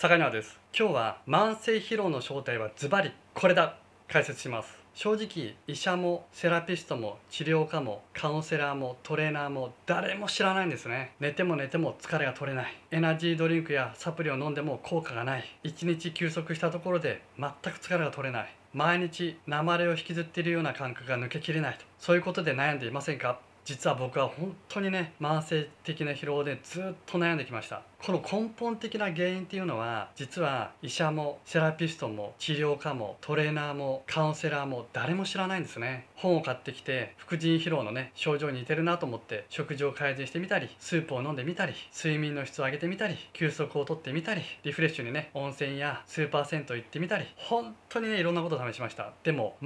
坂庭です。今日は慢性疲労の正体はズバリこれだ。解説します。正直医者もセラピストも治療家もカウンセラーもトレーナーも誰も知らないんですね。寝ても寝ても疲れが取れない。エナジードリンクやサプリを飲んでも効果がない。1日休息したところで全く疲れが取れない。毎日鉛を引きずっているような感覚が抜けきれないと。そういうことで悩んでいませんか？実は僕は本当にね慢性的な疲労でずっと悩んできました。この根本的な原因っていうのは実は医者もセラピストも治療家もトレーナーもカウンセラーも誰も知らないんですね。本を買ってきて副腎疲労のね症状に似てるなと思って食事を改善してみたりスープを飲んでみたり睡眠の質を上げてみたり休息をとってみたりリフレッシュにね温泉やスーパー銭湯行ってみたり本当にねいろんなことを試しました。でも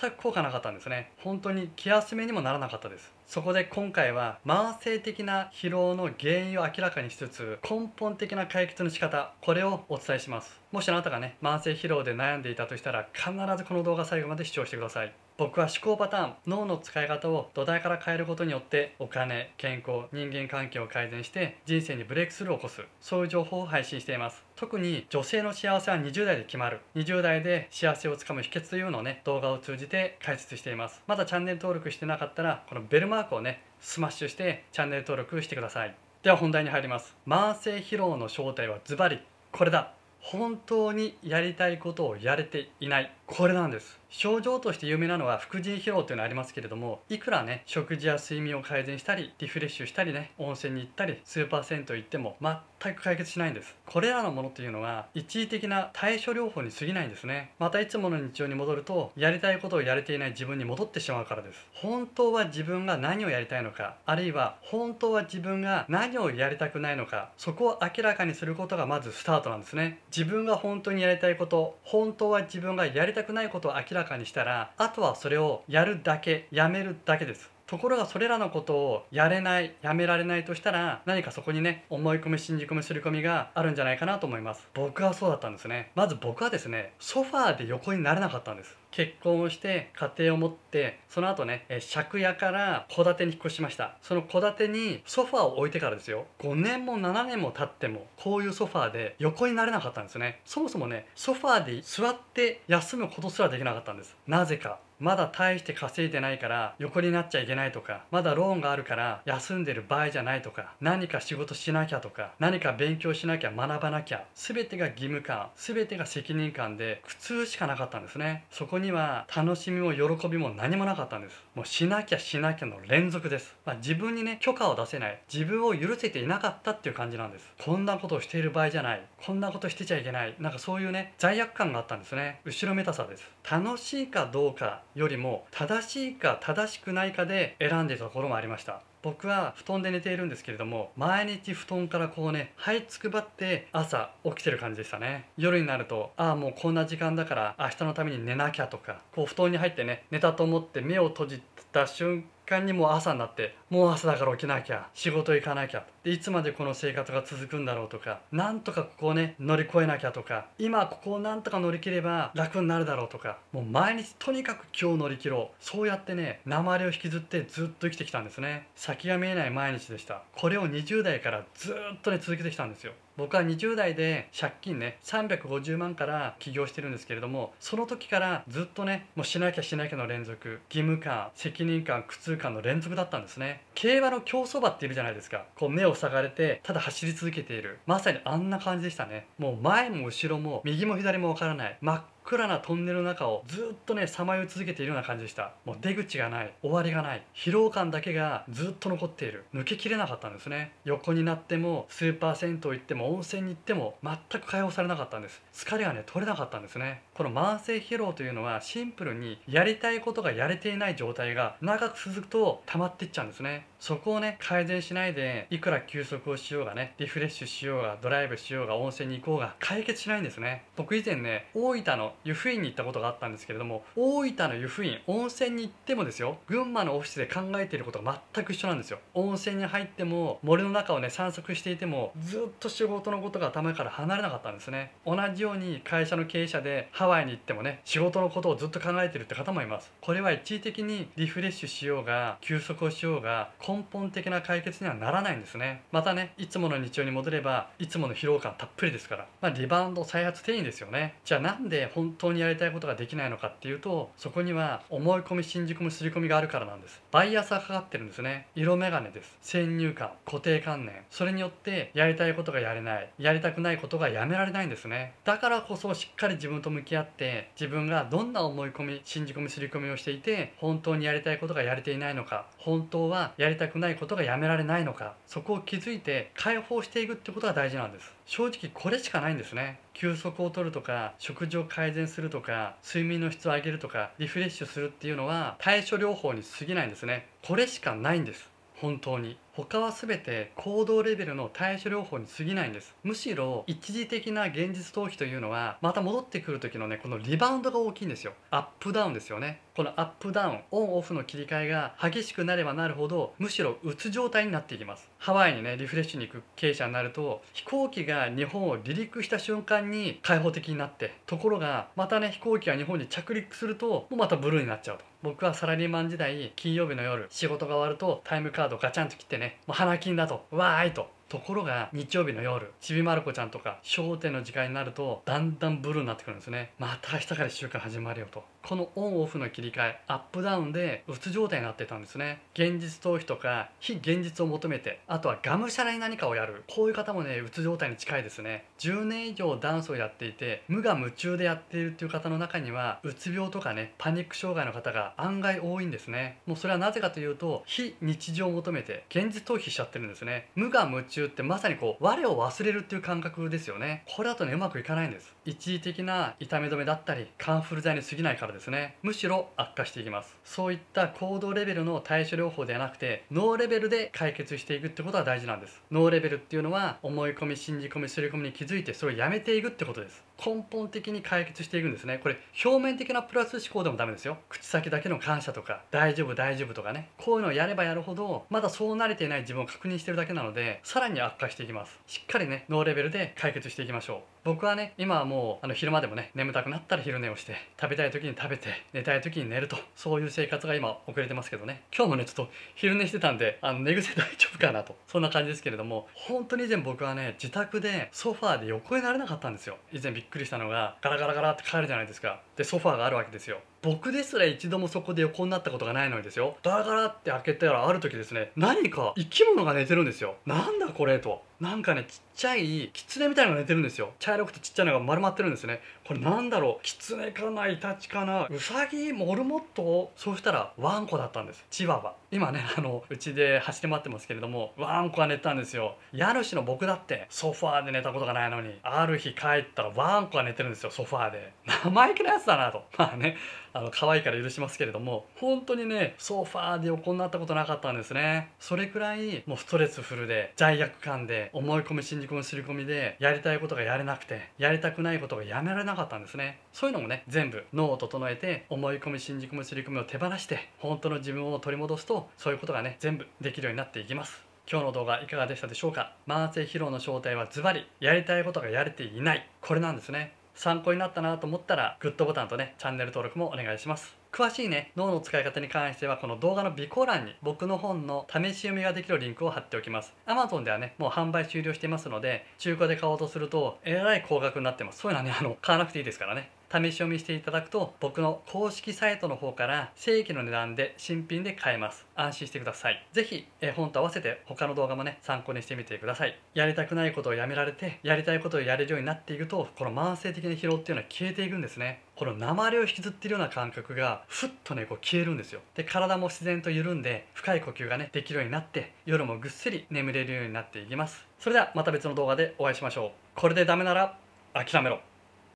全く効果なかったんですね。本当に気休めにもならなかったです。そこで今回は慢性的な疲労の原因を明らかにしつつ根本的な解決の仕方これをお伝えします。もしあなたがね慢性疲労で悩んでいたとしたら必ずこの動画最後まで視聴してください。僕は思考パターン脳の使い方を土台から変えることによってお金健康人間関係を改善して人生にブレイクスルーを起こす。そういう情報を配信しています。特に女性の幸せは20代で決まる20代で幸せをつかむ秘訣というのをね動画を通じて解説しています。まだチャンネル登録してなかったらこのベルマークをねスマッシュしてチャンネル登録してください。では本題に入ります。慢性疲労の正体はズバリこれだ。本当にやりたいことをやれていない。これなんです。症状として有名なのは副腎疲労っていうのありますけれどもいくらね食事や睡眠を改善したりリフレッシュしたりね温泉に行ったりスーパー銭湯行っても全く解決しないんです。これらのものっていうのは一時的な対処療法に過ぎないんですね。またいつもの日常に戻るとやりたいことをやれていない自分に戻ってしまうからです。本当は自分が何をやりたいのかあるいは本当は自分が何をやりたくないのかそこを明らかにすることがまずスタートなんですね。自分が本当にやりたいこと本当は自分がやりたくないことを明らかにしたらあとはそれをやるだけやめるだけです。ところがそれらのことをやれないやめられないとしたら何かそこにね思い込み信じ込みすり込みがあるんじゃないかなと思います。僕はそうだったんですね。まず僕はですねソファーで横になれなかったんです。結婚をして家庭を持ってその後ね借家から戸建てに引っ越しました。その戸建てにソファーを置いてからですよ。5年も7年も経ってもこういうソファーで横になれなかったんですね。そもそもねソファーで座って休むことすらできなかったんです。なぜか。まだ大して稼いでないから横になっちゃいけないとかまだローンがあるから休んでる場合じゃないとか何か仕事しなきゃとか何か勉強しなきゃ学ばなきゃ全てが義務感全てが責任感で苦痛しかなかったんですね。そこには楽しみも喜びも何もなかったんです。もうしなきゃしなきゃの連続です、まあ、自分にね許可を出せない。自分を許せていなかったっていう感じなんです。こんなことをしている場合じゃない。こんなことしてちゃいけない。なんかそういうね罪悪感があったんですね。後ろめたさです。楽しいかどうかよりも正しいか正しくないかで選んでいたところもありました。僕は布団で寝ているんですけれども毎日布団からこうね這いつくばって朝起きてる感じでしたね。夜になるとああもうこんな時間だから明日のために寝なきゃとかこう布団に入ってね寝たと思って目を閉じた瞬間にもう朝になってもう朝だから起きなきゃ仕事行かなきゃでいつまでこの生活が続くんだろうとかなんとかここをね乗り越えなきゃとか今ここをなんとか乗り切れば楽になるだろうとかもう毎日とにかく今日乗り切ろう。そうやってね鉛を引きずってずっと生きてきたんですね。先が見えない毎日でした。これを20代からずっとね続けてきたんですよ。僕は20代で借金ね350万から起業してるんですけれどもその時からずっとねもうしなきゃしなきゃの連続義務感責任感苦痛感の連続だったんですね。競馬の競走馬っているじゃないですか。こう目を塞がれてただ走り続けている。まさにあんな感じでしたね。もう前も後ろも右も左もわからない。真っ暗なトンネルの中をずっとねさまよい続けているような感じでした。もう出口がない。終わりがない。疲労感だけがずっと残っている。抜けきれなかったんですね。横になってもスーパー銭湯行っても温泉に行っても全く解放されなかったんです。疲れがね取れなかったんですね。この慢性疲労というのはシンプルにやりたいことがやれていない状態が長く続くと溜まっていっちゃうんですね。そこをね改善しないでいくら休息をしようがねリフレッシュしようがドライブしようが温泉に行こうが解決しないんですね。僕以前ね大分の湯布院に行ったことがあったんですけれども大分の湯布院温泉に行ってもですよ群馬のオフィスで考えていることが全く一緒なんですよ。温泉に入っても森の中をね散策していてもずっと仕事のことが頭から離れなかったんですね。同じように会社の経営者でハワイに行ってもね仕事のことをずっと考えてるって方もいます。これは一時的にリフレッシュしようが休息をしようが根本的な解決にはならないんですね。またねいつもの日常に戻ればいつもの疲労感たっぷりですから、まあ、リバウンド再発転移ですよね。じゃあなんで本当にやりたいことができないのかっていうとそこには思い込み信じ込み刷り込みがあるからなんです。バイアスがかかってるんですね。色眼鏡です。先入観固定観念。それによってやりたいことがやれない。やりたくないことがやめられないんですね。だからこそしっかり自分と向き合って自分がどんな思い込み信じ込み刷り込みをしていて本当にやりたいことがやれていないのか。本当はやりたくないことがやめられないのかそこを気づいて解放していくってことが大事なんです。正直これしかないんですね。休息を取るとか食事を改善するとか睡眠の質を上げるとかリフレッシュするっていうのは対処療法に過ぎないんですね。これしかないんです。本当に。他は全て行動レベルの対処療法に過ぎないんです。むしろ一時的な現実逃避というのはまた戻ってくる時のねこのリバウンドが大きいんですよ。アップダウンですよね。このアップダウンオンオフの切り替えが激しくなればなるほどむしろうつ状態になっていきます。ハワイにねリフレッシュに行く経営者になると飛行機が日本を離陸した瞬間に開放的になってところがまたね飛行機が日本に着陸するともうまたブルーになっちゃうと。僕はサラリーマン時代金曜日の夜仕事が終わるとタイムカードガチャンと切ってねもう花金だとわーいと。ところが日曜日の夜ちびまる子ちゃんとか笑点の時間になるとだんだんブルーになってくるんですね。また明日から1週間始まるよと。このオンオフの切り替えアップダウンでうつ状態になってたんですね。現実逃避とか非現実を求めてあとはがむしゃらに何かをやる。こういう方もねうつ状態に近いですね。10年以上ダンスをやっていて無我夢中でやっているっていう方の中にはうつ病とかねパニック障害の方が案外多いんですね。もうそれはなぜかというと非日常を求めて現実逃避しちゃってるんですね。無我夢中ってまさにこう我を忘れるっていう感覚ですよね。これだとねうまくいかないんです。一時的な痛み止めだったりカンフル剤に過ぎないからですね。むしろ悪化していきます。そういった行動レベルの対処療法ではなくて脳レベルで解決していくってことは大事なんです。脳レベルっていうのは思い込み信じ込みすり込みに気づいてそれをやめていくってことです。根本的に解決していくんですね。これ表面的なプラス思考でもダメですよ。口先だけの感謝とか大丈夫大丈夫とかね。こういうのをやればやるほどまだそう慣れていない自分を確認してるだけなのでさらに悪化していきます。しっかりね脳レベルで解決していきましょう。僕はね今はもうあの昼間でもね眠たくなったら昼寝をして食べたい時に食食べて寝たい時に寝るとそういう生活が今遅れてますけどね。今日もねちょっと昼寝してたんであの寝癖大丈夫かなとそんな感じですけれども本当に以前僕はね自宅でソファーで横になれなかったんですよ。以前びっくりしたのがガラガラガラって帰るじゃないですか。でソファーがあるわけですよ。僕ですら一度もそこで横になったことがないのにですよ。ガラガラって開けたらある時ですね何か生き物が寝てるんですよ。なんだこれと。なんかねちっちゃいキツネみたいなのが寝てるんですよ。茶色くてちっちゃいのが丸まってるんですね。これなんだろう。キツネかなイタチかな。ウサギモルモット？そうしたらワンコだったんです。チワワ。今ねあのうちで走り回ってますけれどもワンコが寝たんですよ。家主の僕だってソファーで寝たことがないのにある日帰ったらワンコが寝てるんですよソファーで。生意気なやつだなと。まあね。あの可愛いから許しますけれども本当にねソファーで横になったことなかったんですね。それくらいもうストレスフルで罪悪感で思い込み信じ込み刷り込みでやりたいことがやれなくてやりたくないことがやめられなかったんですね。そういうのもね全部脳を整えて思い込み信じ込み刷り込みを手放して本当の自分を取り戻すとそういうことがね全部できるようになっていきます。今日の動画いかがでしたでしょうか？慢性疲労の正体はズバリやりたいことがやれていない。これなんですね。参考になったなと思ったらグッドボタンとねチャンネル登録もお願いします。詳しいね脳の使い方に関してはこの動画の備考欄に僕の本の試し読みができるリンクを貼っておきます。Amazon ではねもう販売終了していますので中古で買おうとするとえらい高額になってます。そういうのはねあの買わなくていいですからね。試し読みしていただくと僕の公式サイトの方から正規の値段で新品で買えます。安心してください。是非本と合わせて他の動画もね参考にしてみてください。やりたくないことをやめられてやりたいことをやれるようになっていくとこの慢性的な疲労っていうのは消えていくんですね。この鉛を引きずっているような感覚がふっとねこう消えるんですよ。で体も自然と緩んで深い呼吸がねできるようになって夜もぐっすり眠れるようになっていきます。それではまた別の動画でお会いしましょう。これでダメなら諦めろ。